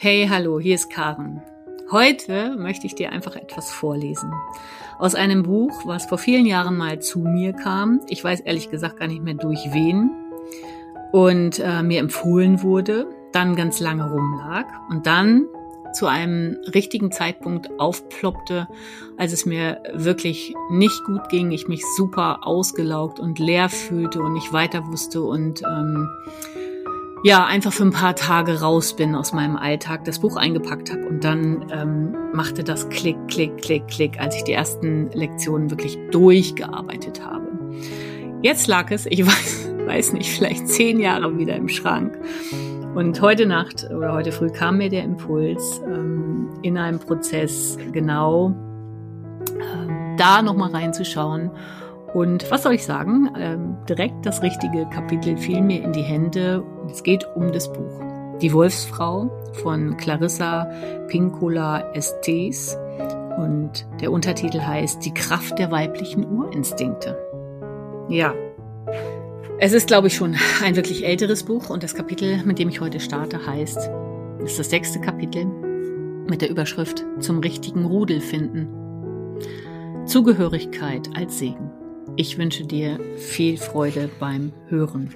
Hey, hallo, hier ist Karen. Heute möchte ich dir einfach etwas vorlesen. Aus einem Buch, was vor vielen Jahren mal zu mir kam. Ich weiß ehrlich gesagt gar nicht mehr durch wen. Und äh, mir empfohlen wurde, dann ganz lange rumlag und dann zu einem richtigen Zeitpunkt aufploppte, als es mir wirklich nicht gut ging, ich mich super ausgelaugt und leer fühlte und nicht weiter wusste und ähm, ja, einfach für ein paar Tage raus bin aus meinem Alltag, das Buch eingepackt habe und dann ähm, machte das Klick, Klick, Klick, Klick, als ich die ersten Lektionen wirklich durchgearbeitet habe. Jetzt lag es, ich weiß, weiß nicht, vielleicht zehn Jahre wieder im Schrank. Und heute Nacht oder heute früh kam mir der Impuls, ähm, in einem Prozess genau ähm, da nochmal reinzuschauen und was soll ich sagen? Ähm, direkt das richtige Kapitel fiel mir in die Hände. Es geht um das Buch. Die Wolfsfrau von Clarissa Pinkola Estes. Und der Untertitel heißt Die Kraft der weiblichen Urinstinkte. Ja. Es ist, glaube ich, schon ein wirklich älteres Buch und das Kapitel, mit dem ich heute starte, heißt, ist das sechste Kapitel mit der Überschrift Zum richtigen Rudel finden. Zugehörigkeit als Segen. Ich wünsche dir viel Freude beim Hören.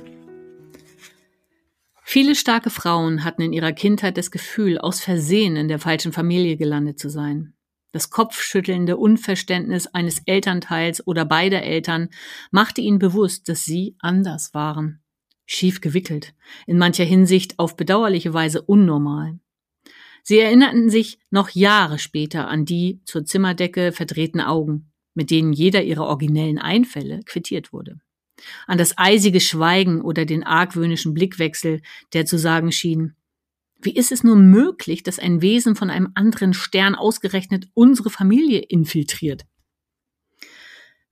Viele starke Frauen hatten in ihrer Kindheit das Gefühl, aus Versehen in der falschen Familie gelandet zu sein. Das kopfschüttelnde Unverständnis eines Elternteils oder beider Eltern machte ihnen bewusst, dass sie anders waren. Schief gewickelt, in mancher Hinsicht auf bedauerliche Weise unnormal. Sie erinnerten sich noch Jahre später an die zur Zimmerdecke verdrehten Augen, mit denen jeder ihrer originellen Einfälle quittiert wurde. An das eisige Schweigen oder den argwöhnischen Blickwechsel, der zu sagen schien, wie ist es nur möglich, dass ein Wesen von einem anderen Stern ausgerechnet unsere Familie infiltriert?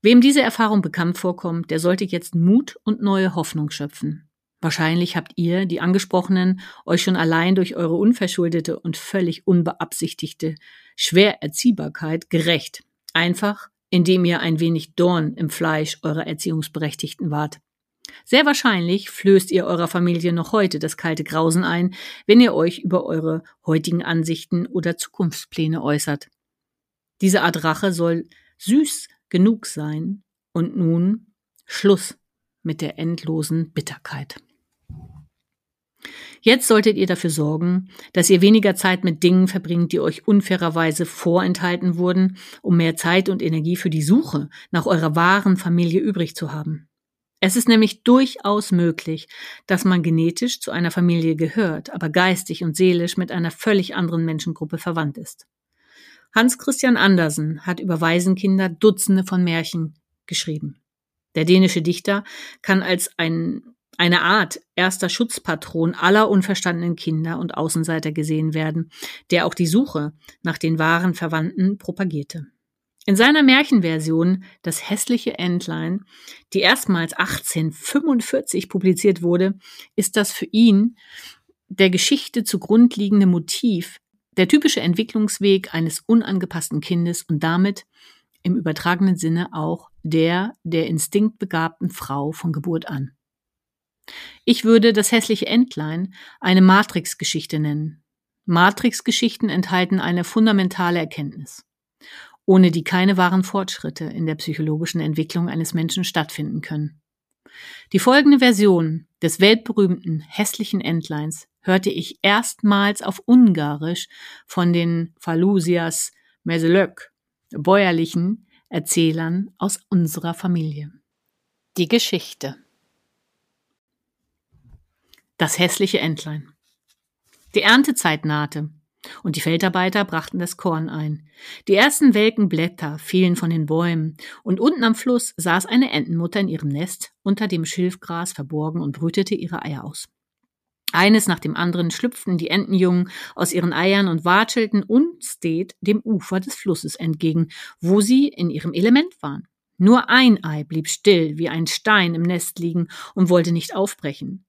Wem diese Erfahrung bekannt vorkommt, der sollte jetzt Mut und neue Hoffnung schöpfen. Wahrscheinlich habt ihr, die Angesprochenen, euch schon allein durch eure unverschuldete und völlig unbeabsichtigte Schwererziehbarkeit gerecht. Einfach, indem ihr ein wenig Dorn im Fleisch eurer Erziehungsberechtigten wart. Sehr wahrscheinlich flößt ihr eurer Familie noch heute das kalte Grausen ein, wenn ihr euch über eure heutigen Ansichten oder Zukunftspläne äußert. Diese Art Rache soll süß genug sein und nun Schluss mit der endlosen Bitterkeit. Jetzt solltet ihr dafür sorgen, dass ihr weniger Zeit mit Dingen verbringt, die euch unfairerweise vorenthalten wurden, um mehr Zeit und Energie für die Suche nach eurer wahren Familie übrig zu haben. Es ist nämlich durchaus möglich, dass man genetisch zu einer Familie gehört, aber geistig und seelisch mit einer völlig anderen Menschengruppe verwandt ist. Hans Christian Andersen hat über Waisenkinder Dutzende von Märchen geschrieben. Der dänische Dichter kann als ein eine Art erster Schutzpatron aller unverstandenen Kinder und Außenseiter gesehen werden, der auch die Suche nach den wahren Verwandten propagierte. In seiner Märchenversion Das hässliche Entlein, die erstmals 1845 publiziert wurde, ist das für ihn der Geschichte zugrund liegende Motiv, der typische Entwicklungsweg eines unangepassten Kindes und damit im übertragenen Sinne auch der der instinktbegabten Frau von Geburt an. Ich würde das hässliche Entlein eine Matrix-Geschichte nennen. Matrix-Geschichten enthalten eine fundamentale Erkenntnis, ohne die keine wahren Fortschritte in der psychologischen Entwicklung eines Menschen stattfinden können. Die folgende Version des weltberühmten hässlichen Entleins hörte ich erstmals auf Ungarisch von den Falusias Meselök, bäuerlichen Erzählern aus unserer Familie. Die Geschichte das hässliche Entlein. Die Erntezeit nahte, und die Feldarbeiter brachten das Korn ein. Die ersten welken Blätter fielen von den Bäumen, und unten am Fluss saß eine Entenmutter in ihrem Nest unter dem Schilfgras verborgen und brütete ihre Eier aus. Eines nach dem anderen schlüpften die Entenjungen aus ihren Eiern und watschelten unstet dem Ufer des Flusses entgegen, wo sie in ihrem Element waren. Nur ein Ei blieb still wie ein Stein im Nest liegen und wollte nicht aufbrechen.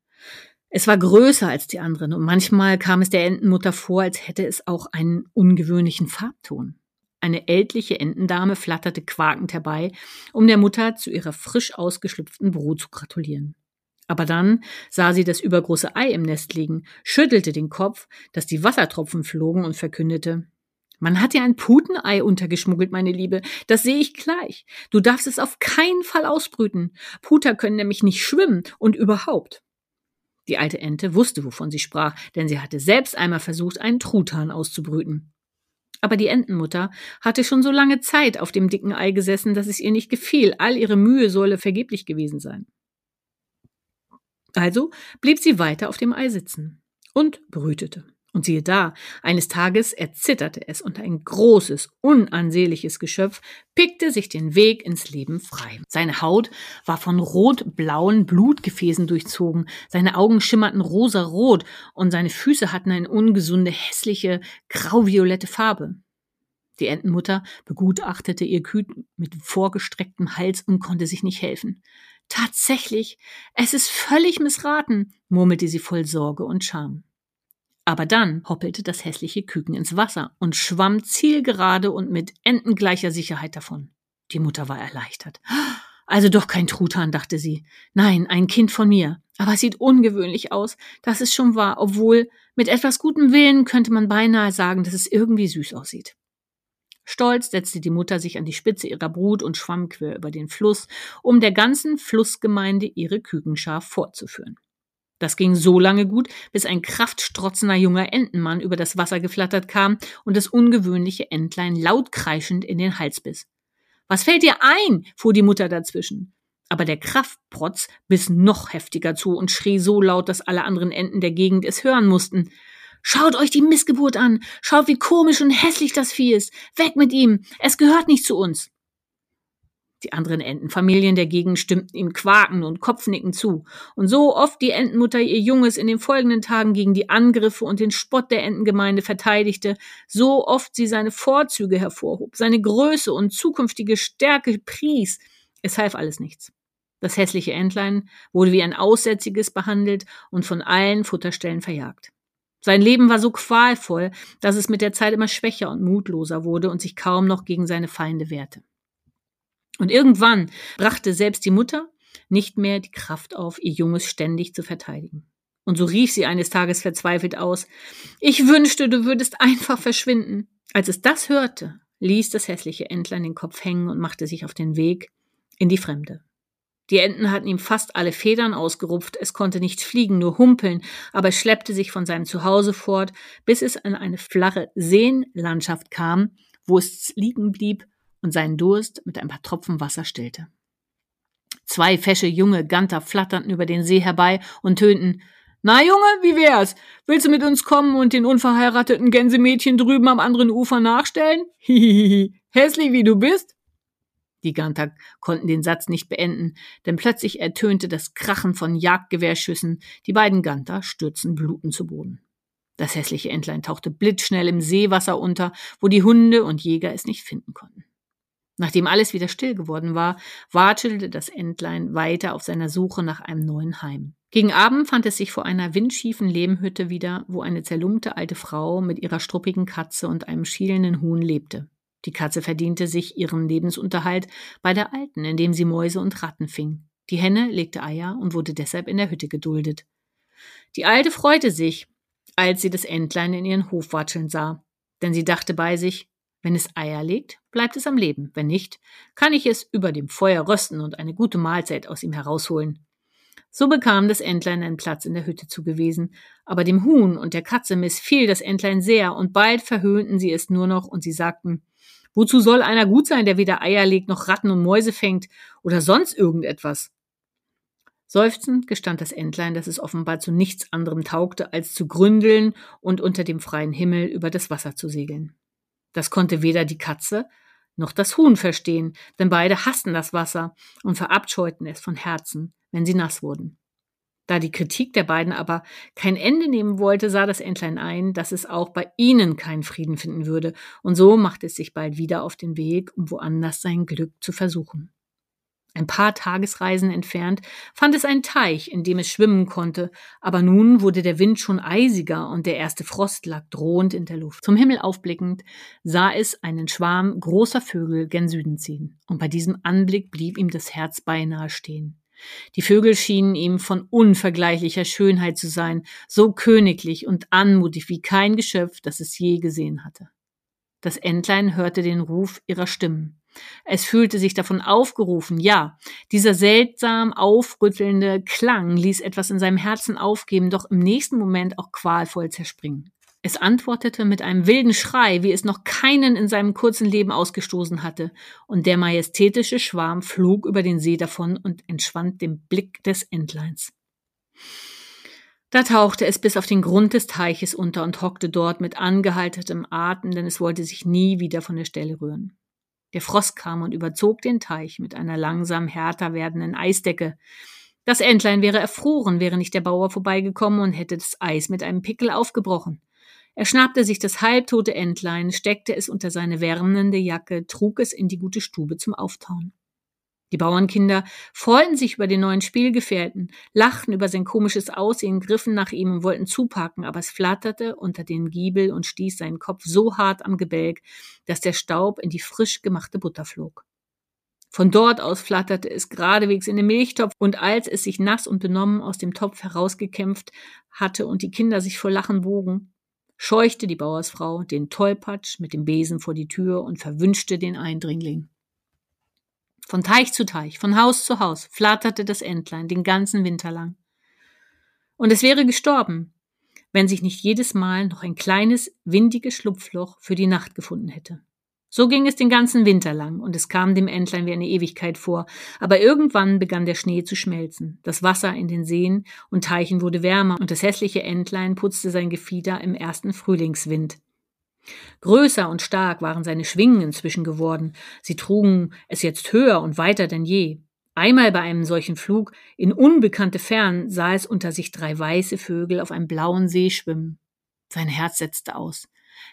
Es war größer als die anderen und manchmal kam es der Entenmutter vor, als hätte es auch einen ungewöhnlichen Farbton. Eine ältliche Entendame flatterte quakend herbei, um der Mutter zu ihrer frisch ausgeschlüpften Brut zu gratulieren. Aber dann sah sie das übergroße Ei im Nest liegen, schüttelte den Kopf, dass die Wassertropfen flogen und verkündete, man hat dir ein Putenei untergeschmuggelt, meine Liebe. Das sehe ich gleich. Du darfst es auf keinen Fall ausbrüten. Puter können nämlich nicht schwimmen und überhaupt. Die alte Ente wusste, wovon sie sprach, denn sie hatte selbst einmal versucht, einen Truthahn auszubrüten. Aber die Entenmutter hatte schon so lange Zeit auf dem dicken Ei gesessen, dass es ihr nicht gefiel. All ihre Mühe solle vergeblich gewesen sein. Also blieb sie weiter auf dem Ei sitzen und brütete. Und siehe da, eines Tages erzitterte es und ein großes, unansehnliches Geschöpf pickte sich den Weg ins Leben frei. Seine Haut war von rot-blauen Blutgefäßen durchzogen, seine Augen schimmerten rosarot und seine Füße hatten eine ungesunde, hässliche, grauviolette Farbe. Die Entenmutter begutachtete ihr Küken mit vorgestrecktem Hals und konnte sich nicht helfen. Tatsächlich, es ist völlig missraten, murmelte sie voll Sorge und Scham. Aber dann hoppelte das hässliche Küken ins Wasser und schwamm zielgerade und mit entengleicher Sicherheit davon. Die Mutter war erleichtert. Also doch kein Truthahn, dachte sie. Nein, ein Kind von mir. Aber es sieht ungewöhnlich aus. Das ist schon wahr, obwohl mit etwas gutem Willen könnte man beinahe sagen, dass es irgendwie süß aussieht. Stolz setzte die Mutter sich an die Spitze ihrer Brut und schwamm quer über den Fluss, um der ganzen Flussgemeinde ihre Kükenschar vorzuführen. Das ging so lange gut, bis ein kraftstrotzender junger Entenmann über das Wasser geflattert kam und das ungewöhnliche Entlein laut kreischend in den Hals biss. Was fällt dir ein? fuhr die Mutter dazwischen. Aber der Kraftprotz biss noch heftiger zu und schrie so laut, dass alle anderen Enten der Gegend es hören mussten. Schaut euch die Missgeburt an. Schaut, wie komisch und hässlich das Vieh ist. Weg mit ihm. Es gehört nicht zu uns. Die anderen Entenfamilien der Gegend stimmten ihm quaken und Kopfnicken zu. Und so oft die Entenmutter ihr Junges in den folgenden Tagen gegen die Angriffe und den Spott der Entengemeinde verteidigte, so oft sie seine Vorzüge hervorhob, seine Größe und zukünftige Stärke pries, es half alles nichts. Das hässliche Entlein wurde wie ein Aussätziges behandelt und von allen Futterstellen verjagt. Sein Leben war so qualvoll, dass es mit der Zeit immer schwächer und mutloser wurde und sich kaum noch gegen seine Feinde wehrte. Und irgendwann brachte selbst die Mutter nicht mehr die Kraft auf, ihr Junges ständig zu verteidigen. Und so rief sie eines Tages verzweifelt aus, ich wünschte, du würdest einfach verschwinden. Als es das hörte, ließ das hässliche Entlein den Kopf hängen und machte sich auf den Weg in die Fremde. Die Enten hatten ihm fast alle Federn ausgerupft, es konnte nicht fliegen, nur humpeln, aber es schleppte sich von seinem Zuhause fort, bis es an eine flache Seenlandschaft kam, wo es liegen blieb und seinen Durst mit ein paar Tropfen Wasser stillte. Zwei fesche junge Ganter flatterten über den See herbei und tönten Na Junge, wie wär's? Willst du mit uns kommen und den unverheirateten Gänsemädchen drüben am anderen Ufer nachstellen? Hihihi, hässlich wie du bist? Die Ganter konnten den Satz nicht beenden, denn plötzlich ertönte das Krachen von Jagdgewehrschüssen. Die beiden Ganter stürzten blutend zu Boden. Das hässliche Entlein tauchte blitzschnell im Seewasser unter, wo die Hunde und Jäger es nicht finden konnten. Nachdem alles wieder still geworden war, watschelte das Entlein weiter auf seiner Suche nach einem neuen Heim. Gegen Abend fand es sich vor einer windschiefen Lehmhütte wieder, wo eine zerlumpte alte Frau mit ihrer struppigen Katze und einem schielenden Huhn lebte. Die Katze verdiente sich ihren Lebensunterhalt bei der Alten, indem sie Mäuse und Ratten fing. Die Henne legte Eier und wurde deshalb in der Hütte geduldet. Die Alte freute sich, als sie das Entlein in ihren Hof watscheln sah, denn sie dachte bei sich, wenn es Eier legt, bleibt es am Leben, wenn nicht, kann ich es über dem Feuer rösten und eine gute Mahlzeit aus ihm herausholen. So bekam das Entlein einen Platz in der Hütte zugewiesen, aber dem Huhn und der Katze missfiel das Entlein sehr, und bald verhöhnten sie es nur noch, und sie sagten, Wozu soll einer gut sein, der weder Eier legt noch Ratten und Mäuse fängt oder sonst irgendetwas? Seufzend gestand das Entlein, dass es offenbar zu nichts anderem taugte, als zu gründeln und unter dem freien Himmel über das Wasser zu segeln. Das konnte weder die Katze noch das Huhn verstehen, denn beide hassten das Wasser und verabscheuten es von Herzen, wenn sie nass wurden. Da die Kritik der beiden aber kein Ende nehmen wollte, sah das Entlein ein, dass es auch bei ihnen keinen Frieden finden würde, und so machte es sich bald wieder auf den Weg, um woanders sein Glück zu versuchen. Ein paar Tagesreisen entfernt fand es einen Teich, in dem es schwimmen konnte, aber nun wurde der Wind schon eisiger und der erste Frost lag drohend in der Luft. Zum Himmel aufblickend sah es gen Schwarm großer Vögel gen Süden ziehen, und bei diesem Anblick blieb ihm das Herz beinahe stehen. Die Vögel schienen ihm von unvergleichlicher Schönheit zu sein, so königlich und anmutig wie kein Geschöpf, das es je gesehen hatte. Das Entlein hörte den Ruf ihrer Stimmen. Es fühlte sich davon aufgerufen, ja, dieser seltsam aufrüttelnde Klang ließ etwas in seinem Herzen aufgeben, doch im nächsten Moment auch qualvoll zerspringen. Es antwortete mit einem wilden Schrei, wie es noch keinen in seinem kurzen Leben ausgestoßen hatte, und der majestätische Schwarm flog über den See davon und entschwand dem Blick des Entleins. Da tauchte es bis auf den Grund des Teiches unter und hockte dort mit angehaltetem Atem, denn es wollte sich nie wieder von der Stelle rühren. Der Frost kam und überzog den Teich mit einer langsam härter werdenden Eisdecke. Das Entlein wäre erfroren, wäre nicht der Bauer vorbeigekommen und hätte das Eis mit einem Pickel aufgebrochen. Er schnappte sich das halbtote Entlein, steckte es unter seine wärmende Jacke, trug es in die gute Stube zum Auftauen. Die Bauernkinder freuten sich über den neuen Spielgefährten, lachten über sein komisches Aussehen, griffen nach ihm und wollten zupacken, aber es flatterte unter den Giebel und stieß seinen Kopf so hart am Gebälk, dass der Staub in die frisch gemachte Butter flog. Von dort aus flatterte es geradewegs in den Milchtopf, und als es sich nass und benommen aus dem Topf herausgekämpft hatte und die Kinder sich vor Lachen bogen, scheuchte die Bauersfrau den Tollpatsch mit dem Besen vor die Tür und verwünschte den Eindringling. Von Teich zu Teich, von Haus zu Haus flatterte das Entlein den ganzen Winter lang. Und es wäre gestorben, wenn sich nicht jedes Mal noch ein kleines, windiges Schlupfloch für die Nacht gefunden hätte. So ging es den ganzen Winter lang, und es kam dem Entlein wie eine Ewigkeit vor, aber irgendwann begann der Schnee zu schmelzen, das Wasser in den Seen und Teichen wurde wärmer, und das hässliche Entlein putzte sein Gefieder im ersten Frühlingswind. Größer und stark waren seine Schwingen inzwischen geworden, sie trugen es jetzt höher und weiter denn je. Einmal bei einem solchen Flug in unbekannte Fern sah es unter sich drei weiße Vögel auf einem blauen See schwimmen. Sein Herz setzte aus,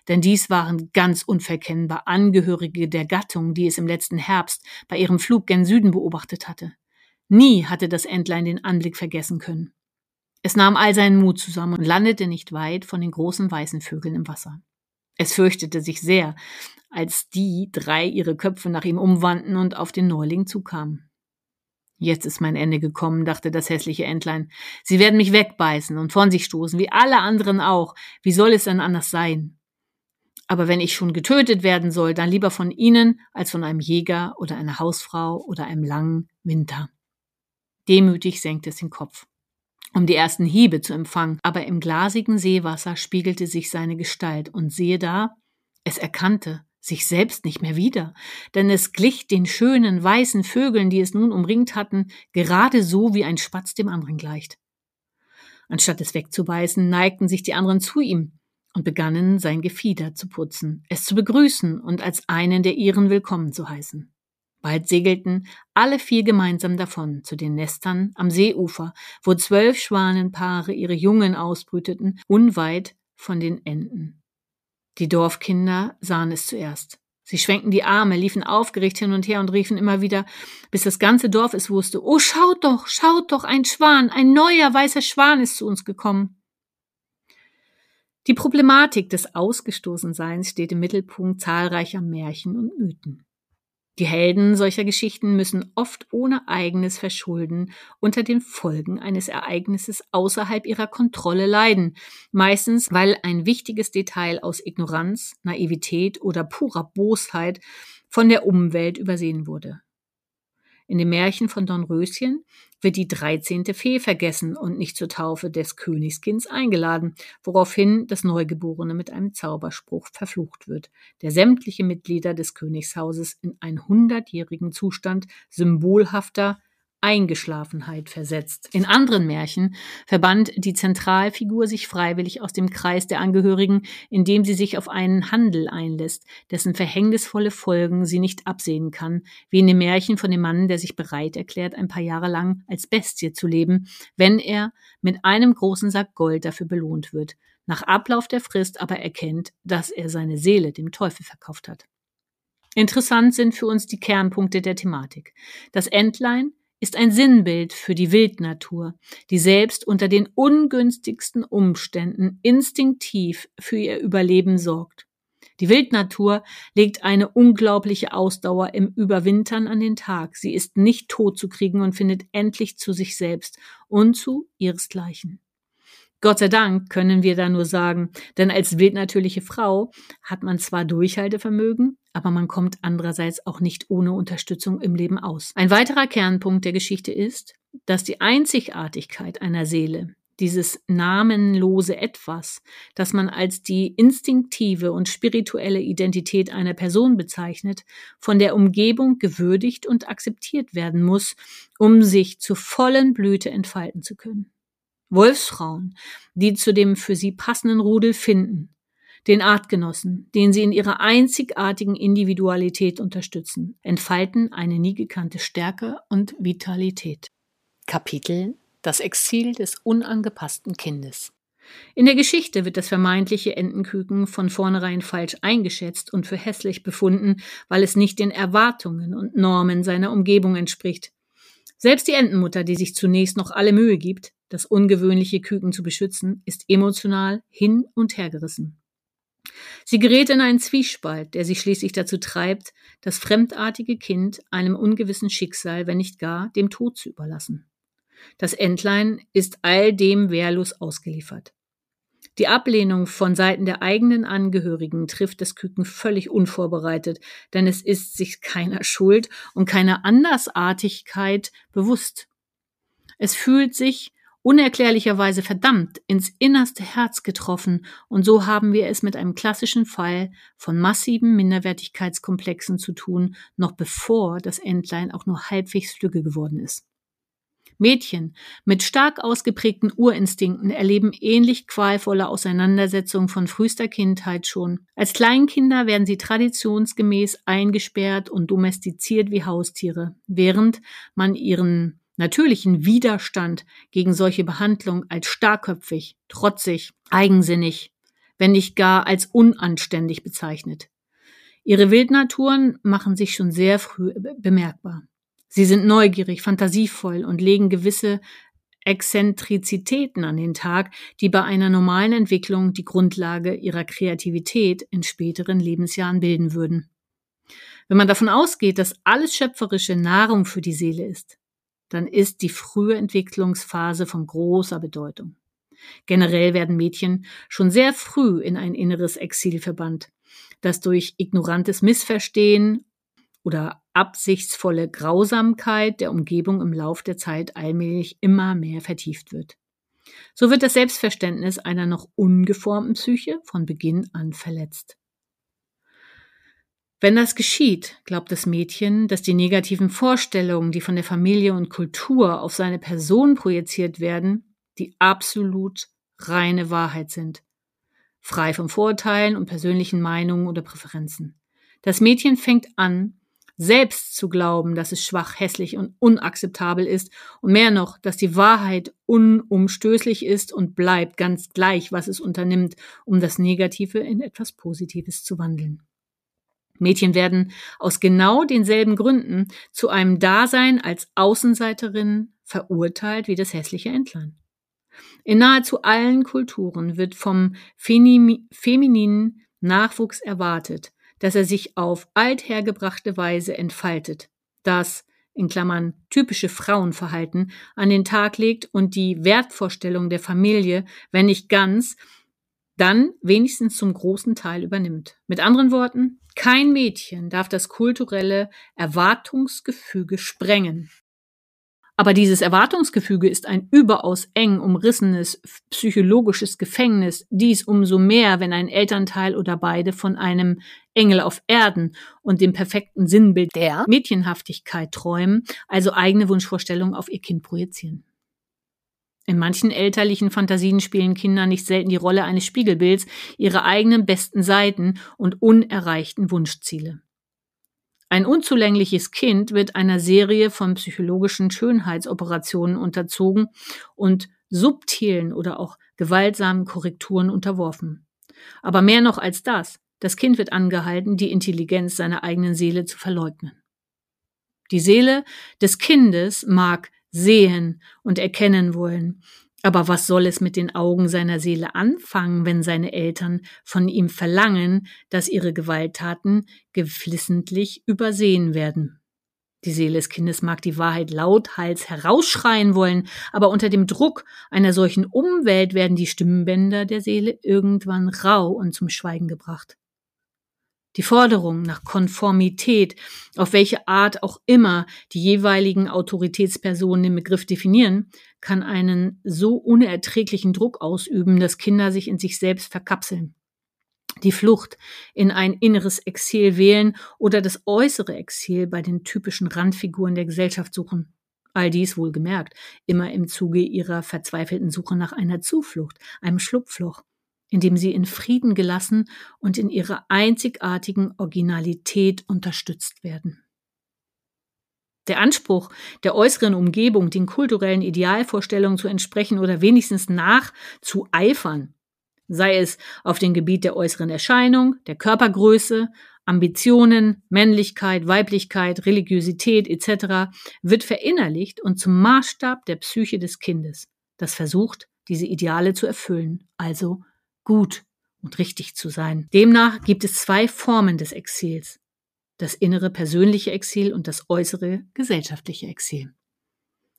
denn dies waren ganz unverkennbar Angehörige der Gattung, die es im letzten Herbst bei ihrem Flug gen Süden beobachtet hatte. Nie hatte das Entlein den Anblick vergessen können. Es nahm all seinen Mut zusammen und landete nicht weit von den großen weißen Vögeln im Wasser. Es fürchtete sich sehr, als die drei ihre Köpfe nach ihm umwandten und auf den Neuling zukamen. Jetzt ist mein Ende gekommen, dachte das hässliche Entlein. Sie werden mich wegbeißen und von sich stoßen, wie alle anderen auch. Wie soll es denn anders sein? Aber wenn ich schon getötet werden soll, dann lieber von Ihnen als von einem Jäger oder einer Hausfrau oder einem langen Winter. Demütig senkte es den Kopf um die ersten Hiebe zu empfangen, aber im glasigen Seewasser spiegelte sich seine Gestalt, und siehe da, es erkannte sich selbst nicht mehr wieder, denn es glich den schönen weißen Vögeln, die es nun umringt hatten, gerade so wie ein Spatz dem anderen gleicht. Anstatt es wegzubeißen, neigten sich die anderen zu ihm und begannen sein Gefieder zu putzen, es zu begrüßen und als einen der ihren willkommen zu heißen. Bald segelten alle vier gemeinsam davon zu den Nestern am Seeufer, wo zwölf Schwanenpaare ihre Jungen ausbrüteten, unweit von den Enden. Die Dorfkinder sahen es zuerst. Sie schwenkten die Arme, liefen aufgeregt hin und her und riefen immer wieder, bis das ganze Dorf es wusste, Oh, schaut doch, schaut doch, ein Schwan, ein neuer weißer Schwan ist zu uns gekommen. Die Problematik des Ausgestoßenseins steht im Mittelpunkt zahlreicher Märchen und Mythen. Die Helden solcher Geschichten müssen oft ohne eigenes Verschulden unter den Folgen eines Ereignisses außerhalb ihrer Kontrolle leiden, meistens weil ein wichtiges Detail aus Ignoranz, Naivität oder purer Bosheit von der Umwelt übersehen wurde. In dem Märchen von Dornröschen wird die dreizehnte Fee vergessen und nicht zur Taufe des Königskinds eingeladen, woraufhin das Neugeborene mit einem Zauberspruch verflucht wird, der sämtliche Mitglieder des Königshauses in einen hundertjährigen Zustand symbolhafter Eingeschlafenheit versetzt. In anderen Märchen verbannt die Zentralfigur sich freiwillig aus dem Kreis der Angehörigen, indem sie sich auf einen Handel einlässt, dessen verhängnisvolle Folgen sie nicht absehen kann, wie in dem Märchen von dem Mann, der sich bereit erklärt, ein paar Jahre lang als Bestie zu leben, wenn er mit einem großen Sack Gold dafür belohnt wird, nach Ablauf der Frist aber erkennt, dass er seine Seele dem Teufel verkauft hat. Interessant sind für uns die Kernpunkte der Thematik. Das Entlein, ist ein Sinnbild für die Wildnatur, die selbst unter den ungünstigsten Umständen instinktiv für ihr Überleben sorgt. Die Wildnatur legt eine unglaubliche Ausdauer im Überwintern an den Tag. Sie ist nicht tot zu kriegen und findet endlich zu sich selbst und zu ihresgleichen. Gott sei Dank können wir da nur sagen, denn als wildnatürliche Frau hat man zwar Durchhaltevermögen, aber man kommt andererseits auch nicht ohne Unterstützung im Leben aus. Ein weiterer Kernpunkt der Geschichte ist, dass die Einzigartigkeit einer Seele, dieses namenlose Etwas, das man als die instinktive und spirituelle Identität einer Person bezeichnet, von der Umgebung gewürdigt und akzeptiert werden muss, um sich zur vollen Blüte entfalten zu können. Wolfsfrauen, die zu dem für sie passenden Rudel finden, den Artgenossen, den sie in ihrer einzigartigen Individualität unterstützen, entfalten eine nie gekannte Stärke und Vitalität. Kapitel Das Exil des unangepassten Kindes. In der Geschichte wird das vermeintliche Entenküken von vornherein falsch eingeschätzt und für hässlich befunden, weil es nicht den Erwartungen und Normen seiner Umgebung entspricht. Selbst die Entenmutter, die sich zunächst noch alle Mühe gibt, das ungewöhnliche Küken zu beschützen, ist emotional hin und her gerissen. Sie gerät in einen Zwiespalt, der sie schließlich dazu treibt, das fremdartige Kind einem ungewissen Schicksal, wenn nicht gar dem Tod zu überlassen. Das Entlein ist all dem wehrlos ausgeliefert. Die Ablehnung von Seiten der eigenen Angehörigen trifft das Küken völlig unvorbereitet, denn es ist sich keiner Schuld und keiner Andersartigkeit bewusst. Es fühlt sich unerklärlicherweise verdammt ins innerste Herz getroffen, und so haben wir es mit einem klassischen Fall von massiven Minderwertigkeitskomplexen zu tun, noch bevor das Entlein auch nur halbwegs flügge geworden ist. Mädchen mit stark ausgeprägten Urinstinkten erleben ähnlich qualvolle Auseinandersetzungen von frühester Kindheit schon. Als Kleinkinder werden sie traditionsgemäß eingesperrt und domestiziert wie Haustiere, während man ihren natürlichen Widerstand gegen solche Behandlung als starkköpfig, trotzig, eigensinnig, wenn nicht gar als unanständig bezeichnet. Ihre Wildnaturen machen sich schon sehr früh bemerkbar. Sie sind neugierig, fantasievoll und legen gewisse Exzentrizitäten an den Tag, die bei einer normalen Entwicklung die Grundlage ihrer Kreativität in späteren Lebensjahren bilden würden. Wenn man davon ausgeht, dass alles Schöpferische Nahrung für die Seele ist, dann ist die frühe Entwicklungsphase von großer Bedeutung. Generell werden Mädchen schon sehr früh in ein inneres Exil verbannt, das durch ignorantes Missverstehen oder absichtsvolle Grausamkeit der Umgebung im Lauf der Zeit allmählich immer mehr vertieft wird. So wird das Selbstverständnis einer noch ungeformten Psyche von Beginn an verletzt. Wenn das geschieht, glaubt das Mädchen, dass die negativen Vorstellungen, die von der Familie und Kultur auf seine Person projiziert werden, die absolut reine Wahrheit sind, frei von Vorurteilen und persönlichen Meinungen oder Präferenzen. Das Mädchen fängt an, selbst zu glauben, dass es schwach, hässlich und unakzeptabel ist und mehr noch, dass die Wahrheit unumstößlich ist und bleibt ganz gleich, was es unternimmt, um das Negative in etwas Positives zu wandeln. Mädchen werden aus genau denselben Gründen zu einem Dasein als Außenseiterin verurteilt wie das hässliche Entlein. In nahezu allen Kulturen wird vom femininen Nachwuchs erwartet, dass er sich auf althergebrachte Weise entfaltet, das in Klammern typische Frauenverhalten an den Tag legt und die Wertvorstellung der Familie, wenn nicht ganz, dann wenigstens zum großen Teil übernimmt. Mit anderen Worten, kein Mädchen darf das kulturelle Erwartungsgefüge sprengen. Aber dieses Erwartungsgefüge ist ein überaus eng umrissenes psychologisches Gefängnis, dies umso mehr, wenn ein Elternteil oder beide von einem Engel auf Erden und dem perfekten Sinnbild der Mädchenhaftigkeit träumen, also eigene Wunschvorstellungen auf ihr Kind projizieren. In manchen elterlichen Fantasien spielen Kinder nicht selten die Rolle eines Spiegelbilds ihrer eigenen besten Seiten und unerreichten Wunschziele. Ein unzulängliches Kind wird einer Serie von psychologischen Schönheitsoperationen unterzogen und subtilen oder auch gewaltsamen Korrekturen unterworfen. Aber mehr noch als das, das Kind wird angehalten, die Intelligenz seiner eigenen Seele zu verleugnen. Die Seele des Kindes mag sehen und erkennen wollen, Aber was soll es mit den Augen seiner Seele anfangen, wenn seine Eltern von ihm verlangen, dass ihre Gewalttaten geflissentlich übersehen werden? Die Seele des Kindes mag die Wahrheit lauthals herausschreien wollen, aber unter dem Druck einer solchen Umwelt werden die Stimmbänder der Seele irgendwann rau und zum Schweigen gebracht. Die Forderung nach Konformität, auf welche Art auch immer die jeweiligen Autoritätspersonen den Begriff definieren, kann einen so unerträglichen Druck ausüben, dass Kinder sich in sich selbst verkapseln. Die Flucht in ein inneres Exil wählen oder das äußere Exil bei den typischen Randfiguren der Gesellschaft suchen. All dies wohlgemerkt, immer im Zuge ihrer verzweifelten Suche nach einer Zuflucht, einem Schlupfloch, indem sie in Frieden gelassen und in ihrer einzigartigen Originalität unterstützt werden. Der Anspruch der äußeren Umgebung, den kulturellen Idealvorstellungen zu entsprechen oder wenigstens nachzueifern, sei es auf dem Gebiet der äußeren Erscheinung, der Körpergröße, Ambitionen, Männlichkeit, Weiblichkeit, Religiosität etc., wird verinnerlicht und zum Maßstab der Psyche des Kindes, das versucht, diese Ideale zu erfüllen, also gut und richtig zu sein. Demnach gibt es zwei Formen des Exils. Das innere persönliche Exil und das äußere gesellschaftliche Exil.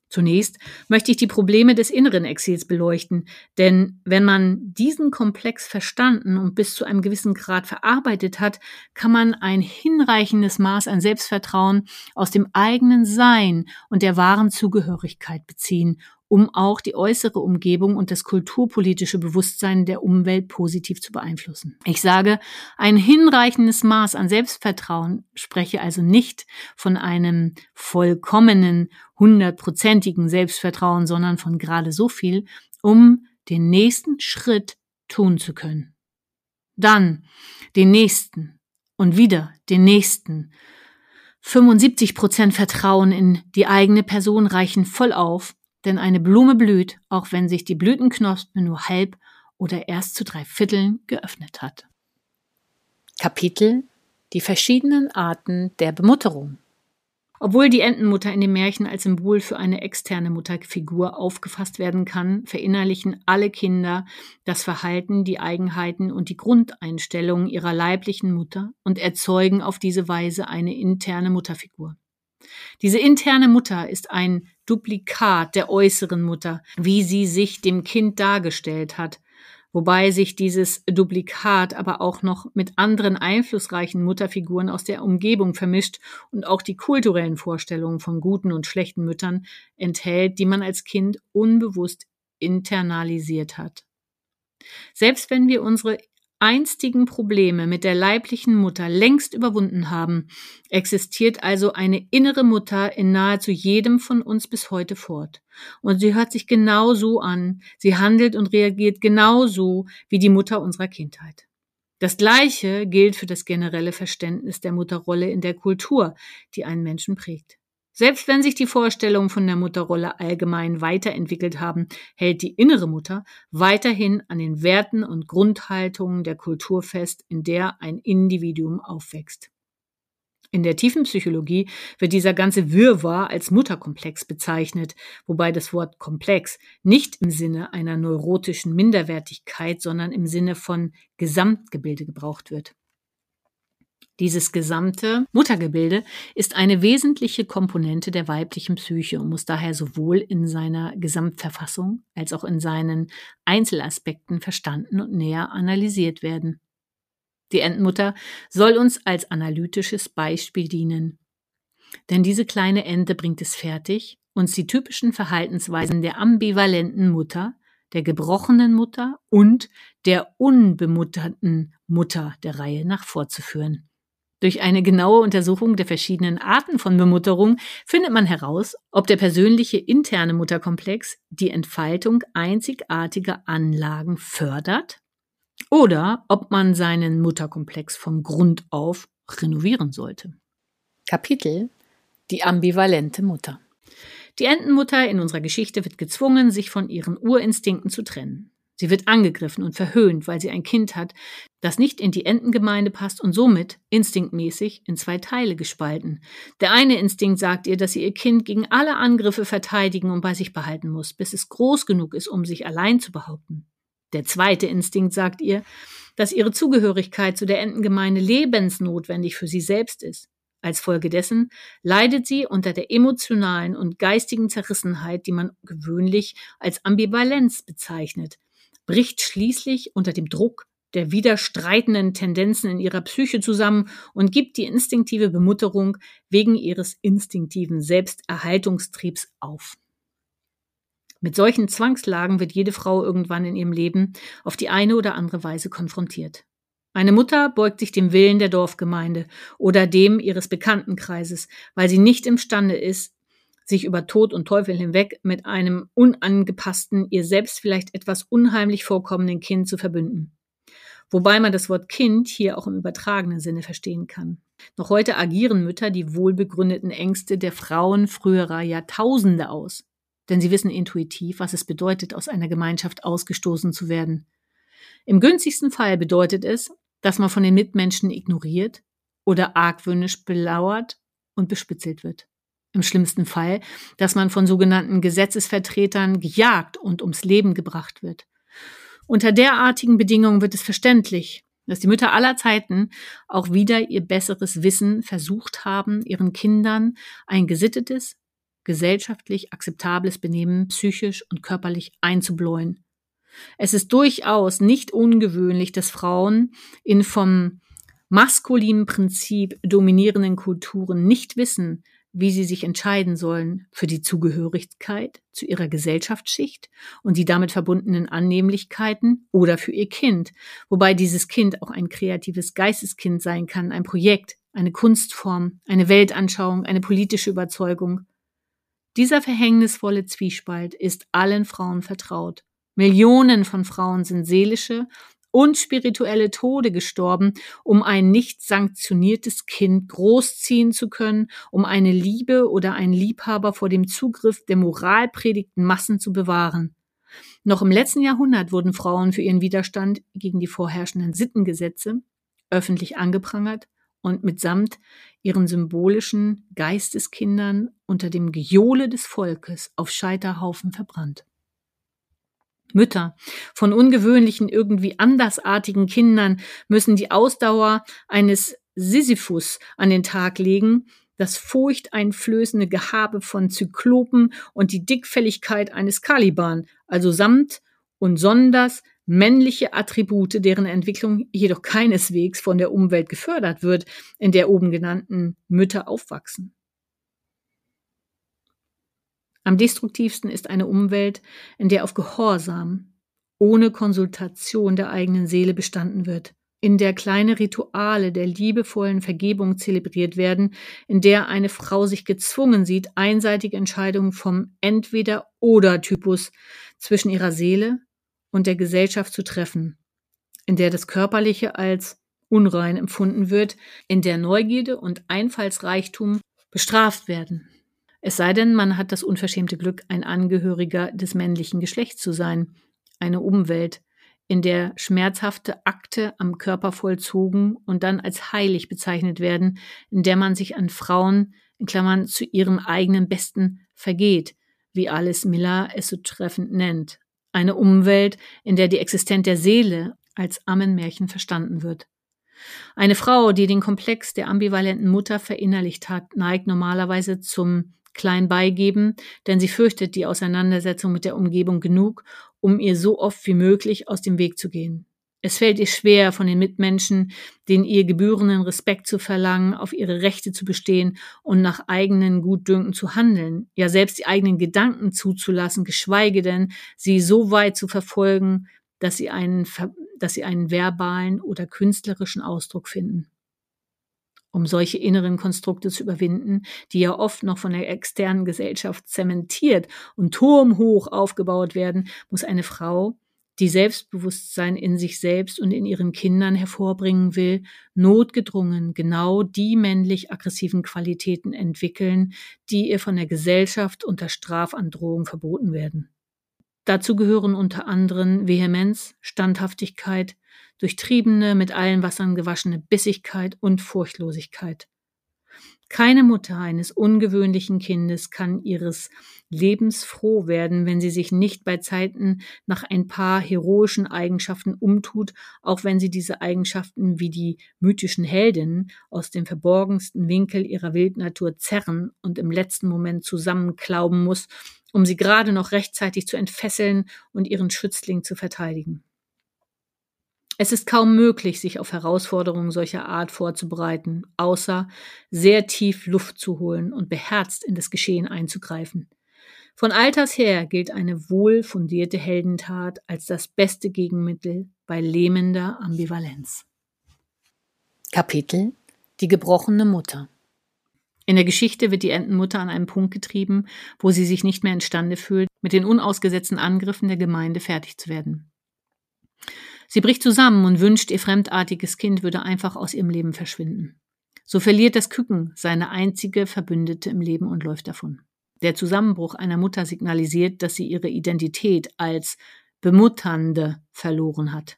Zunächst möchte ich die Probleme des inneren Exils beleuchten, denn wenn man diesen Komplex verstanden und bis zu einem gewissen Grad verarbeitet hat, kann man ein hinreichendes Maß an Selbstvertrauen aus dem eigenen Sein und der wahren Zugehörigkeit beziehen um auch die äußere Umgebung und das kulturpolitische Bewusstsein der Umwelt positiv zu beeinflussen. Ich sage, ein hinreichendes Maß an Selbstvertrauen spreche also nicht von einem vollkommenen, hundertprozentigen Selbstvertrauen, sondern von gerade so viel, um den nächsten Schritt tun zu können. Dann den nächsten und wieder den nächsten. 75 Prozent Vertrauen in die eigene Person reichen voll auf, denn eine Blume blüht, auch wenn sich die Blütenknospe nur halb oder erst zu drei Vierteln geöffnet hat. Kapitel Die verschiedenen Arten der Bemutterung. Obwohl die Entenmutter in dem Märchen als Symbol für eine externe Mutterfigur aufgefasst werden kann, verinnerlichen alle Kinder das Verhalten, die Eigenheiten und die Grundeinstellungen ihrer leiblichen Mutter und erzeugen auf diese Weise eine interne Mutterfigur. Diese interne Mutter ist ein Duplikat der äußeren Mutter, wie sie sich dem Kind dargestellt hat, wobei sich dieses Duplikat aber auch noch mit anderen einflussreichen Mutterfiguren aus der Umgebung vermischt und auch die kulturellen Vorstellungen von guten und schlechten Müttern enthält, die man als Kind unbewusst internalisiert hat. Selbst wenn wir unsere einstigen Probleme mit der leiblichen Mutter längst überwunden haben, existiert also eine innere Mutter in nahezu jedem von uns bis heute fort. Und sie hört sich genau so an, sie handelt und reagiert genauso wie die Mutter unserer Kindheit. Das Gleiche gilt für das generelle Verständnis der Mutterrolle in der Kultur, die einen Menschen prägt. Selbst wenn sich die Vorstellungen von der Mutterrolle allgemein weiterentwickelt haben, hält die innere Mutter weiterhin an den Werten und Grundhaltungen der Kultur fest, in der ein Individuum aufwächst. In der tiefen Psychologie wird dieser ganze Wirrwarr als Mutterkomplex bezeichnet, wobei das Wort Komplex nicht im Sinne einer neurotischen Minderwertigkeit, sondern im Sinne von Gesamtgebilde gebraucht wird. Dieses gesamte Muttergebilde ist eine wesentliche Komponente der weiblichen Psyche und muss daher sowohl in seiner Gesamtverfassung als auch in seinen Einzelaspekten verstanden und näher analysiert werden. Die Entenmutter soll uns als analytisches Beispiel dienen. Denn diese kleine Ente bringt es fertig, uns die typischen Verhaltensweisen der ambivalenten Mutter, der gebrochenen Mutter und der unbemutterten Mutter der Reihe nach vorzuführen. Durch eine genaue Untersuchung der verschiedenen Arten von Bemutterung findet man heraus, ob der persönliche interne Mutterkomplex die Entfaltung einzigartiger Anlagen fördert oder ob man seinen Mutterkomplex von Grund auf renovieren sollte. Kapitel Die ambivalente Mutter. Die Entenmutter in unserer Geschichte wird gezwungen, sich von ihren Urinstinkten zu trennen. Sie wird angegriffen und verhöhnt, weil sie ein Kind hat, das nicht in die Entengemeinde passt und somit instinktmäßig in zwei Teile gespalten. Der eine Instinkt sagt ihr, dass sie ihr Kind gegen alle Angriffe verteidigen und bei sich behalten muss, bis es groß genug ist, um sich allein zu behaupten. Der zweite Instinkt sagt ihr, dass ihre Zugehörigkeit zu der Entengemeinde lebensnotwendig für sie selbst ist. Als Folge dessen leidet sie unter der emotionalen und geistigen Zerrissenheit, die man gewöhnlich als Ambivalenz bezeichnet, bricht schließlich unter dem Druck der widerstreitenden Tendenzen in ihrer Psyche zusammen und gibt die instinktive Bemutterung wegen ihres instinktiven Selbsterhaltungstriebs auf. Mit solchen Zwangslagen wird jede Frau irgendwann in ihrem Leben auf die eine oder andere Weise konfrontiert. Eine Mutter beugt sich dem Willen der Dorfgemeinde oder dem ihres Bekanntenkreises, weil sie nicht imstande ist, sich über Tod und Teufel hinweg mit einem unangepassten, ihr selbst vielleicht etwas unheimlich vorkommenden Kind zu verbünden. Wobei man das Wort Kind hier auch im übertragenen Sinne verstehen kann. Noch heute agieren Mütter die wohlbegründeten Ängste der Frauen früherer Jahrtausende aus. Denn sie wissen intuitiv, was es bedeutet, aus einer Gemeinschaft ausgestoßen zu werden. Im günstigsten Fall bedeutet es, dass man von den Mitmenschen ignoriert oder argwöhnisch belauert und bespitzelt wird. Im schlimmsten Fall, dass man von sogenannten Gesetzesvertretern gejagt und ums Leben gebracht wird. Unter derartigen Bedingungen wird es verständlich, dass die Mütter aller Zeiten auch wieder ihr besseres Wissen versucht haben, ihren Kindern ein gesittetes, gesellschaftlich akzeptables Benehmen psychisch und körperlich einzubläuen. Es ist durchaus nicht ungewöhnlich, dass Frauen in vom maskulinen Prinzip dominierenden Kulturen nicht wissen, wie sie sich entscheiden sollen für die Zugehörigkeit zu ihrer Gesellschaftsschicht und die damit verbundenen Annehmlichkeiten oder für ihr Kind, wobei dieses Kind auch ein kreatives Geisteskind sein kann, ein Projekt, eine Kunstform, eine Weltanschauung, eine politische Überzeugung. Dieser verhängnisvolle Zwiespalt ist allen Frauen vertraut. Millionen von Frauen sind seelische und spirituelle Tode gestorben, um ein nicht sanktioniertes Kind großziehen zu können, um eine Liebe oder einen Liebhaber vor dem Zugriff der moralpredigten Massen zu bewahren. Noch im letzten Jahrhundert wurden Frauen für ihren Widerstand gegen die vorherrschenden Sittengesetze öffentlich angeprangert und mitsamt ihren symbolischen Geisteskindern unter dem Gejohle des Volkes auf Scheiterhaufen verbrannt. Mütter von ungewöhnlichen, irgendwie andersartigen Kindern müssen die Ausdauer eines Sisyphus an den Tag legen, das furchteinflößende Gehabe von Zyklopen und die Dickfälligkeit eines Caliban, also samt und sonders männliche Attribute, deren Entwicklung jedoch keineswegs von der Umwelt gefördert wird, in der oben genannten Mütter aufwachsen. Am destruktivsten ist eine Umwelt, in der auf Gehorsam, ohne Konsultation der eigenen Seele bestanden wird, in der kleine Rituale der liebevollen Vergebung zelebriert werden, in der eine Frau sich gezwungen sieht, einseitige Entscheidungen vom Entweder-oder-Typus zwischen ihrer Seele und der Gesellschaft zu treffen, in der das Körperliche als unrein empfunden wird, in der Neugierde und Einfallsreichtum bestraft werden. Es sei denn, man hat das unverschämte Glück, ein Angehöriger des männlichen Geschlechts zu sein. Eine Umwelt, in der schmerzhafte Akte am Körper vollzogen und dann als heilig bezeichnet werden, in der man sich an Frauen, in Klammern, zu ihrem eigenen Besten vergeht, wie Alice Miller es so treffend nennt. Eine Umwelt, in der die Existenz der Seele als Ammenmärchen verstanden wird. Eine Frau, die den Komplex der ambivalenten Mutter verinnerlicht hat, neigt normalerweise zum klein beigeben, denn sie fürchtet die Auseinandersetzung mit der Umgebung genug, um ihr so oft wie möglich aus dem Weg zu gehen. Es fällt ihr schwer, von den Mitmenschen den ihr gebührenden Respekt zu verlangen, auf ihre Rechte zu bestehen und nach eigenen Gutdünken zu handeln, ja selbst die eigenen Gedanken zuzulassen, geschweige denn, sie so weit zu verfolgen, dass sie einen, dass sie einen verbalen oder künstlerischen Ausdruck finden. Um solche inneren Konstrukte zu überwinden, die ja oft noch von der externen Gesellschaft zementiert und turmhoch aufgebaut werden, muss eine Frau, die Selbstbewusstsein in sich selbst und in ihren Kindern hervorbringen will, notgedrungen genau die männlich aggressiven Qualitäten entwickeln, die ihr von der Gesellschaft unter Strafandrohung verboten werden. Dazu gehören unter anderem Vehemenz, Standhaftigkeit, durchtriebene, mit allen Wassern gewaschene Bissigkeit und Furchtlosigkeit. Keine Mutter eines ungewöhnlichen Kindes kann ihres Lebens froh werden, wenn sie sich nicht bei Zeiten nach ein paar heroischen Eigenschaften umtut, auch wenn sie diese Eigenschaften wie die mythischen Heldinnen aus dem verborgensten Winkel ihrer Wildnatur zerren und im letzten Moment zusammenklauben muss, um sie gerade noch rechtzeitig zu entfesseln und ihren Schützling zu verteidigen. Es ist kaum möglich, sich auf Herausforderungen solcher Art vorzubereiten, außer sehr tief Luft zu holen und beherzt in das Geschehen einzugreifen. Von alters her gilt eine wohl fundierte Heldentat als das beste Gegenmittel bei lähmender Ambivalenz. Kapitel Die gebrochene Mutter in der Geschichte wird die Entenmutter an einem Punkt getrieben, wo sie sich nicht mehr imstande fühlt, mit den unausgesetzten Angriffen der Gemeinde fertig zu werden. Sie bricht zusammen und wünscht, ihr fremdartiges Kind würde einfach aus ihrem Leben verschwinden. So verliert das Küken seine einzige Verbündete im Leben und läuft davon. Der Zusammenbruch einer Mutter signalisiert, dass sie ihre Identität als Bemutternde verloren hat.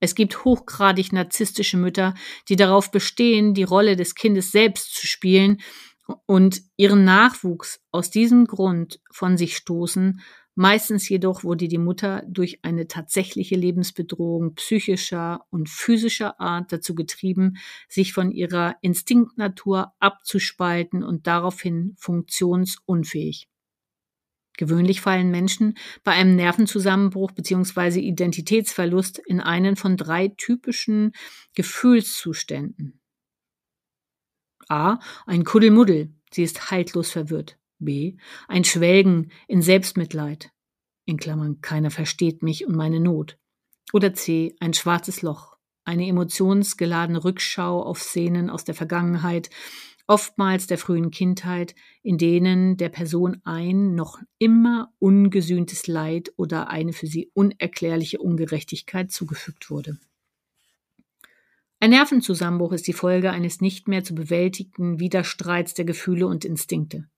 Es gibt hochgradig narzisstische Mütter, die darauf bestehen, die Rolle des Kindes selbst zu spielen und ihren Nachwuchs aus diesem Grund von sich stoßen Meistens jedoch wurde die Mutter durch eine tatsächliche Lebensbedrohung psychischer und physischer Art dazu getrieben, sich von ihrer Instinktnatur abzuspalten und daraufhin funktionsunfähig. Gewöhnlich fallen Menschen bei einem Nervenzusammenbruch bzw. Identitätsverlust in einen von drei typischen Gefühlszuständen. A. Ein Kuddelmuddel. Sie ist haltlos verwirrt. B. Ein Schwelgen in Selbstmitleid. In Klammern, keiner versteht mich und meine Not. Oder C. Ein schwarzes Loch. Eine emotionsgeladene Rückschau auf Szenen aus der Vergangenheit, oftmals der frühen Kindheit, in denen der Person ein noch immer ungesühntes Leid oder eine für sie unerklärliche Ungerechtigkeit zugefügt wurde. Ein Nervenzusammenbruch ist die Folge eines nicht mehr zu bewältigenden Widerstreits der Gefühle und Instinkte.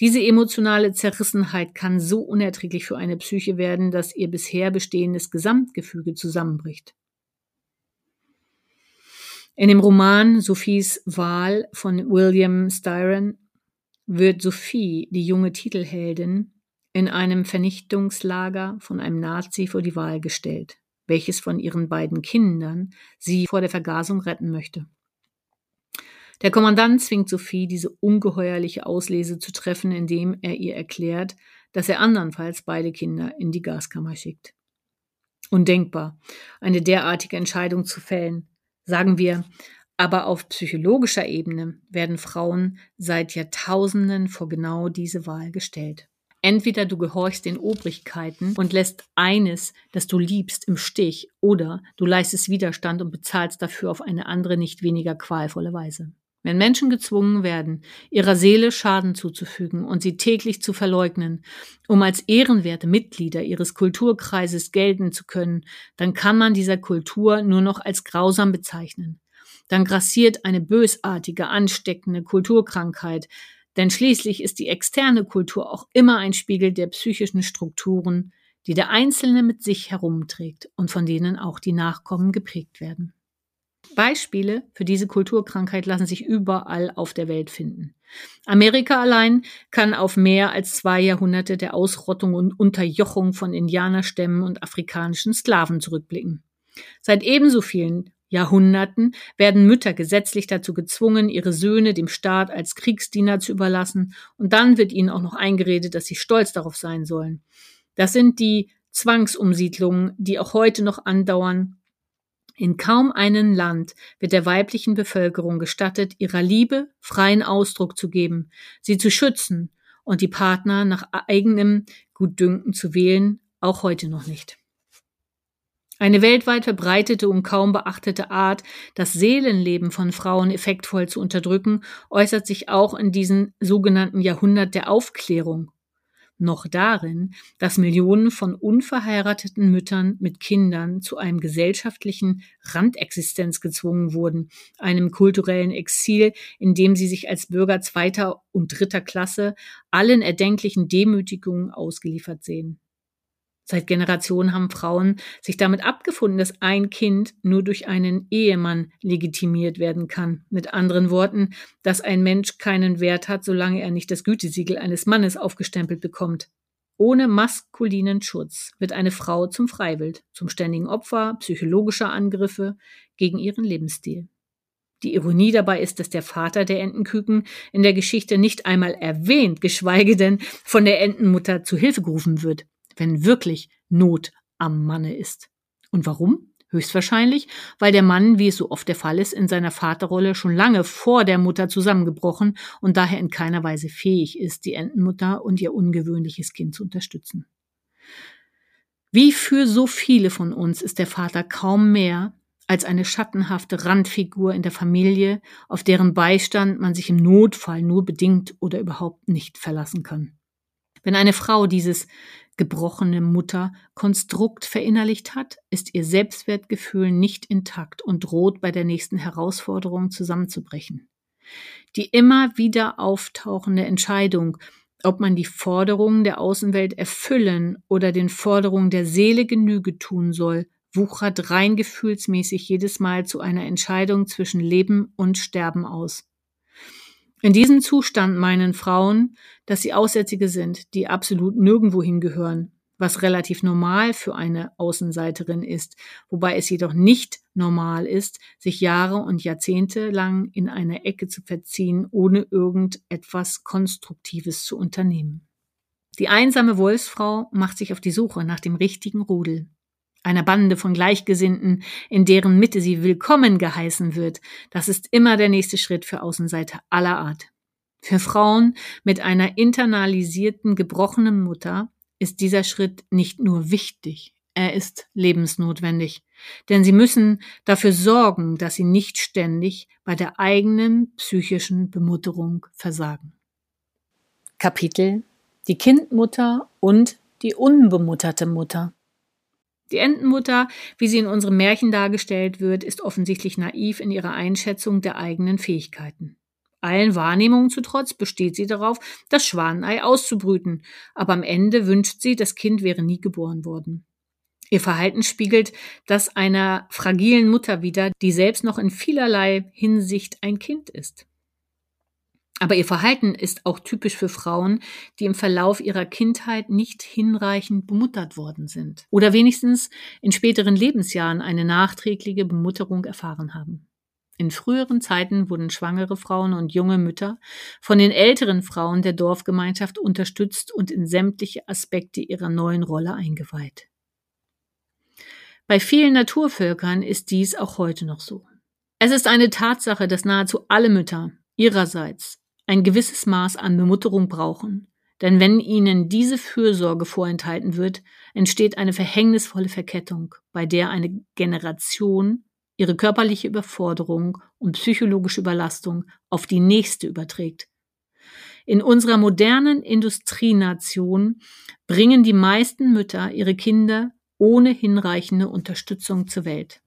Diese emotionale Zerrissenheit kann so unerträglich für eine Psyche werden, dass ihr bisher bestehendes Gesamtgefüge zusammenbricht. In dem Roman Sophies Wahl von William Styron wird Sophie, die junge Titelheldin, in einem Vernichtungslager von einem Nazi vor die Wahl gestellt, welches von ihren beiden Kindern sie vor der Vergasung retten möchte. Der Kommandant zwingt Sophie, diese ungeheuerliche Auslese zu treffen, indem er ihr erklärt, dass er andernfalls beide Kinder in die Gaskammer schickt. Undenkbar, eine derartige Entscheidung zu fällen. Sagen wir, aber auf psychologischer Ebene werden Frauen seit Jahrtausenden vor genau diese Wahl gestellt. Entweder du gehorchst den Obrigkeiten und lässt eines, das du liebst, im Stich, oder du leistest Widerstand und bezahlst dafür auf eine andere, nicht weniger qualvolle Weise. Wenn Menschen gezwungen werden, ihrer Seele Schaden zuzufügen und sie täglich zu verleugnen, um als ehrenwerte Mitglieder ihres Kulturkreises gelten zu können, dann kann man dieser Kultur nur noch als grausam bezeichnen. Dann grassiert eine bösartige, ansteckende Kulturkrankheit, denn schließlich ist die externe Kultur auch immer ein Spiegel der psychischen Strukturen, die der Einzelne mit sich herumträgt und von denen auch die Nachkommen geprägt werden. Beispiele für diese Kulturkrankheit lassen sich überall auf der Welt finden. Amerika allein kann auf mehr als zwei Jahrhunderte der Ausrottung und Unterjochung von Indianerstämmen und afrikanischen Sklaven zurückblicken. Seit ebenso vielen Jahrhunderten werden Mütter gesetzlich dazu gezwungen, ihre Söhne dem Staat als Kriegsdiener zu überlassen, und dann wird ihnen auch noch eingeredet, dass sie stolz darauf sein sollen. Das sind die Zwangsumsiedlungen, die auch heute noch andauern in kaum einem Land wird der weiblichen Bevölkerung gestattet, ihrer Liebe freien Ausdruck zu geben, sie zu schützen und die Partner nach eigenem Gutdünken zu wählen, auch heute noch nicht. Eine weltweit verbreitete und kaum beachtete Art, das Seelenleben von Frauen effektvoll zu unterdrücken, äußert sich auch in diesem sogenannten Jahrhundert der Aufklärung noch darin, dass Millionen von unverheirateten Müttern mit Kindern zu einem gesellschaftlichen Randexistenz gezwungen wurden, einem kulturellen Exil, in dem sie sich als Bürger zweiter und dritter Klasse allen erdenklichen Demütigungen ausgeliefert sehen. Seit Generationen haben Frauen sich damit abgefunden, dass ein Kind nur durch einen Ehemann legitimiert werden kann. Mit anderen Worten, dass ein Mensch keinen Wert hat, solange er nicht das Gütesiegel eines Mannes aufgestempelt bekommt. Ohne maskulinen Schutz wird eine Frau zum Freiwild, zum ständigen Opfer psychologischer Angriffe gegen ihren Lebensstil. Die Ironie dabei ist, dass der Vater der Entenküken in der Geschichte nicht einmal erwähnt, geschweige denn von der Entenmutter zu Hilfe gerufen wird wenn wirklich Not am Manne ist. Und warum? Höchstwahrscheinlich, weil der Mann, wie es so oft der Fall ist, in seiner Vaterrolle schon lange vor der Mutter zusammengebrochen und daher in keiner Weise fähig ist, die Entenmutter und ihr ungewöhnliches Kind zu unterstützen. Wie für so viele von uns ist der Vater kaum mehr als eine schattenhafte Randfigur in der Familie, auf deren Beistand man sich im Notfall nur bedingt oder überhaupt nicht verlassen kann. Wenn eine Frau dieses gebrochene Mutter Konstrukt verinnerlicht hat, ist ihr Selbstwertgefühl nicht intakt und droht bei der nächsten Herausforderung zusammenzubrechen. Die immer wieder auftauchende Entscheidung, ob man die Forderungen der Außenwelt erfüllen oder den Forderungen der Seele Genüge tun soll, wuchert rein gefühlsmäßig jedes Mal zu einer Entscheidung zwischen Leben und Sterben aus. In diesem Zustand meinen Frauen, dass sie Aussätzige sind, die absolut nirgendwo hingehören, was relativ normal für eine Außenseiterin ist, wobei es jedoch nicht normal ist, sich Jahre und Jahrzehnte lang in eine Ecke zu verziehen, ohne irgendetwas Konstruktives zu unternehmen. Die einsame Wolfsfrau macht sich auf die Suche nach dem richtigen Rudel einer Bande von Gleichgesinnten, in deren Mitte sie willkommen geheißen wird, das ist immer der nächste Schritt für Außenseiter aller Art. Für Frauen mit einer internalisierten, gebrochenen Mutter ist dieser Schritt nicht nur wichtig, er ist lebensnotwendig. Denn sie müssen dafür sorgen, dass sie nicht ständig bei der eigenen psychischen Bemutterung versagen. Kapitel Die Kindmutter und die unbemutterte Mutter. Die Entenmutter, wie sie in unserem Märchen dargestellt wird, ist offensichtlich naiv in ihrer Einschätzung der eigenen Fähigkeiten. Allen Wahrnehmungen zu trotz besteht sie darauf, das Schwanenei auszubrüten, aber am Ende wünscht sie, das Kind wäre nie geboren worden. Ihr Verhalten spiegelt das einer fragilen Mutter wider, die selbst noch in vielerlei Hinsicht ein Kind ist. Aber ihr Verhalten ist auch typisch für Frauen, die im Verlauf ihrer Kindheit nicht hinreichend bemuttert worden sind oder wenigstens in späteren Lebensjahren eine nachträgliche Bemutterung erfahren haben. In früheren Zeiten wurden schwangere Frauen und junge Mütter von den älteren Frauen der Dorfgemeinschaft unterstützt und in sämtliche Aspekte ihrer neuen Rolle eingeweiht. Bei vielen Naturvölkern ist dies auch heute noch so. Es ist eine Tatsache, dass nahezu alle Mütter ihrerseits ein gewisses Maß an Bemutterung brauchen. Denn wenn ihnen diese Fürsorge vorenthalten wird, entsteht eine verhängnisvolle Verkettung, bei der eine Generation ihre körperliche Überforderung und psychologische Überlastung auf die nächste überträgt. In unserer modernen Industrienation bringen die meisten Mütter ihre Kinder ohne hinreichende Unterstützung zur Welt.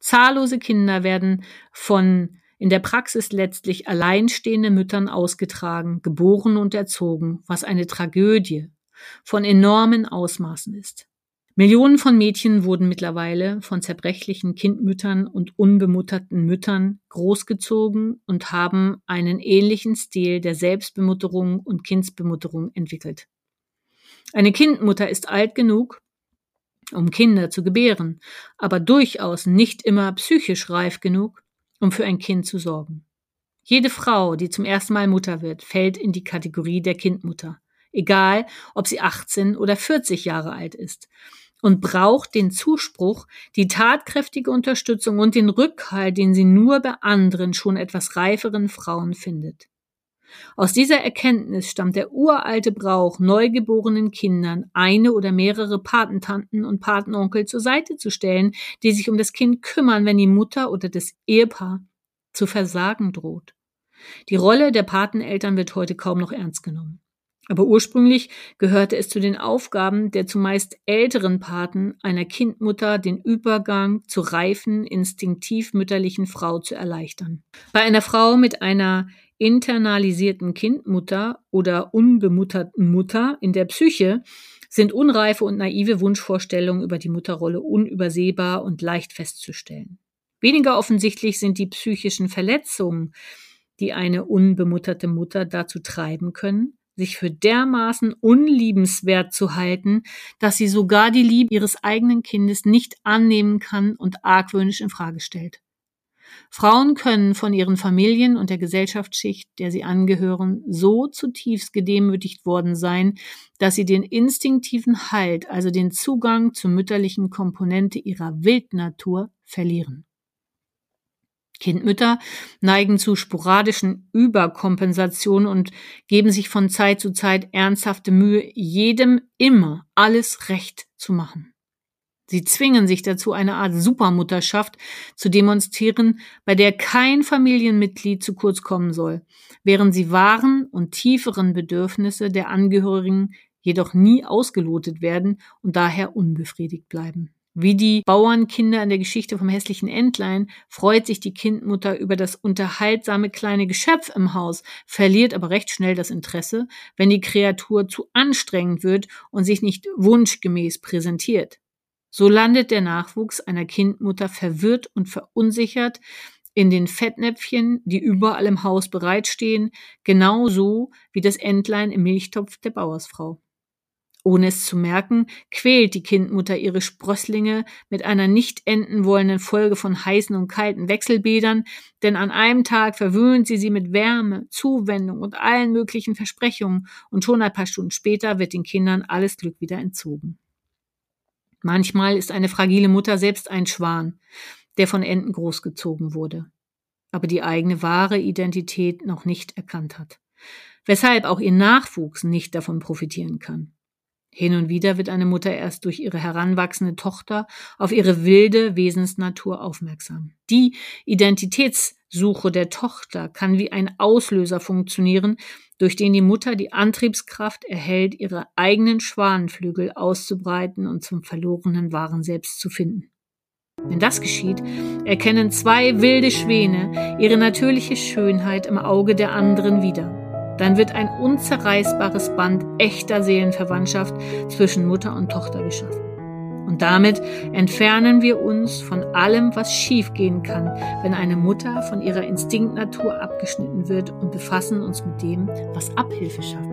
Zahllose Kinder werden von in der Praxis letztlich alleinstehende Müttern ausgetragen, geboren und erzogen, was eine Tragödie von enormen Ausmaßen ist. Millionen von Mädchen wurden mittlerweile von zerbrechlichen Kindmüttern und unbemutterten Müttern großgezogen und haben einen ähnlichen Stil der Selbstbemutterung und Kindsbemutterung entwickelt. Eine Kindmutter ist alt genug, um Kinder zu gebären, aber durchaus nicht immer psychisch reif genug, um für ein Kind zu sorgen. Jede Frau, die zum ersten Mal Mutter wird, fällt in die Kategorie der Kindmutter, egal ob sie 18 oder 40 Jahre alt ist, und braucht den Zuspruch, die tatkräftige Unterstützung und den Rückhalt, den sie nur bei anderen schon etwas reiferen Frauen findet. Aus dieser Erkenntnis stammt der uralte Brauch, neugeborenen Kindern eine oder mehrere Patentanten und Patenonkel zur Seite zu stellen, die sich um das Kind kümmern, wenn die Mutter oder das Ehepaar zu versagen droht. Die Rolle der Pateneltern wird heute kaum noch ernst genommen. Aber ursprünglich gehörte es zu den Aufgaben der zumeist älteren Paten einer Kindmutter, den Übergang zur reifen, instinktiv mütterlichen Frau zu erleichtern. Bei einer Frau mit einer internalisierten Kindmutter oder unbemutterten Mutter in der Psyche sind unreife und naive Wunschvorstellungen über die Mutterrolle unübersehbar und leicht festzustellen. Weniger offensichtlich sind die psychischen Verletzungen, die eine unbemutterte Mutter dazu treiben können, sich für dermaßen unliebenswert zu halten, dass sie sogar die Liebe ihres eigenen Kindes nicht annehmen kann und argwöhnisch in Frage stellt. Frauen können von ihren Familien und der Gesellschaftsschicht, der sie angehören, so zutiefst gedemütigt worden sein, dass sie den instinktiven Halt, also den Zugang zur mütterlichen Komponente ihrer Wildnatur verlieren. Kindmütter neigen zu sporadischen Überkompensationen und geben sich von Zeit zu Zeit ernsthafte Mühe, jedem immer alles recht zu machen. Sie zwingen sich dazu, eine Art Supermutterschaft zu demonstrieren, bei der kein Familienmitglied zu kurz kommen soll, während sie wahren und tieferen Bedürfnisse der Angehörigen jedoch nie ausgelotet werden und daher unbefriedigt bleiben. Wie die Bauernkinder in der Geschichte vom hässlichen Entlein freut sich die Kindmutter über das unterhaltsame kleine Geschöpf im Haus, verliert aber recht schnell das Interesse, wenn die Kreatur zu anstrengend wird und sich nicht wunschgemäß präsentiert. So landet der Nachwuchs einer Kindmutter verwirrt und verunsichert in den Fettnäpfchen, die überall im Haus bereitstehen, genauso wie das Entlein im Milchtopf der Bauersfrau. Ohne es zu merken, quält die Kindmutter ihre Sprösslinge mit einer nicht enden wollenden Folge von heißen und kalten Wechselbädern, denn an einem Tag verwöhnt sie sie mit Wärme, Zuwendung und allen möglichen Versprechungen, und schon ein paar Stunden später wird den Kindern alles Glück wieder entzogen. Manchmal ist eine fragile Mutter selbst ein Schwan, der von Enten großgezogen wurde, aber die eigene wahre Identität noch nicht erkannt hat, weshalb auch ihr Nachwuchs nicht davon profitieren kann. Hin und wieder wird eine Mutter erst durch ihre heranwachsende Tochter auf ihre wilde Wesensnatur aufmerksam. Die Identitätssuche der Tochter kann wie ein Auslöser funktionieren, durch den die Mutter die Antriebskraft erhält, ihre eigenen Schwanenflügel auszubreiten und zum verlorenen wahren Selbst zu finden. Wenn das geschieht, erkennen zwei wilde Schwäne ihre natürliche Schönheit im Auge der anderen wieder. Dann wird ein unzerreißbares Band echter Seelenverwandtschaft zwischen Mutter und Tochter geschaffen. Und damit entfernen wir uns von allem, was schiefgehen kann, wenn eine Mutter von ihrer Instinktnatur abgeschnitten wird und befassen uns mit dem, was Abhilfe schafft.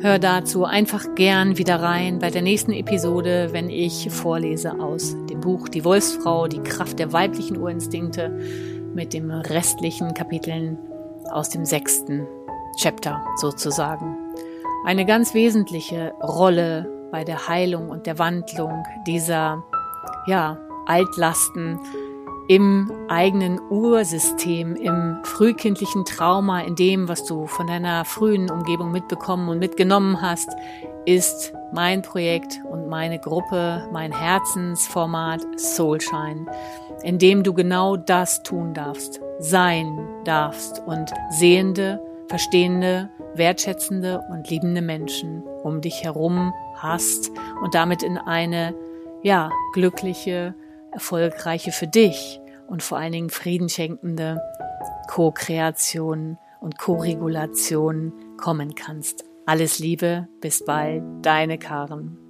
Hör dazu einfach gern wieder rein bei der nächsten Episode, wenn ich vorlese aus dem Buch Die Wolfsfrau, die Kraft der weiblichen Urinstinkte mit den restlichen Kapiteln aus dem sechsten Chapter sozusagen. Eine ganz wesentliche Rolle bei der Heilung und der Wandlung dieser ja, Altlasten im eigenen Ursystem, im frühkindlichen Trauma, in dem, was du von deiner frühen Umgebung mitbekommen und mitgenommen hast, ist mein Projekt und meine Gruppe, mein Herzensformat Soulshine, in dem du genau das tun darfst, sein darfst und sehende, verstehende, wertschätzende und liebende Menschen um dich herum hast und damit in eine, ja, glückliche, erfolgreiche für dich und vor allen Dingen friedenschenkende Co-Kreation und Co-Regulation kommen kannst. Alles Liebe, bis bald, deine Karen.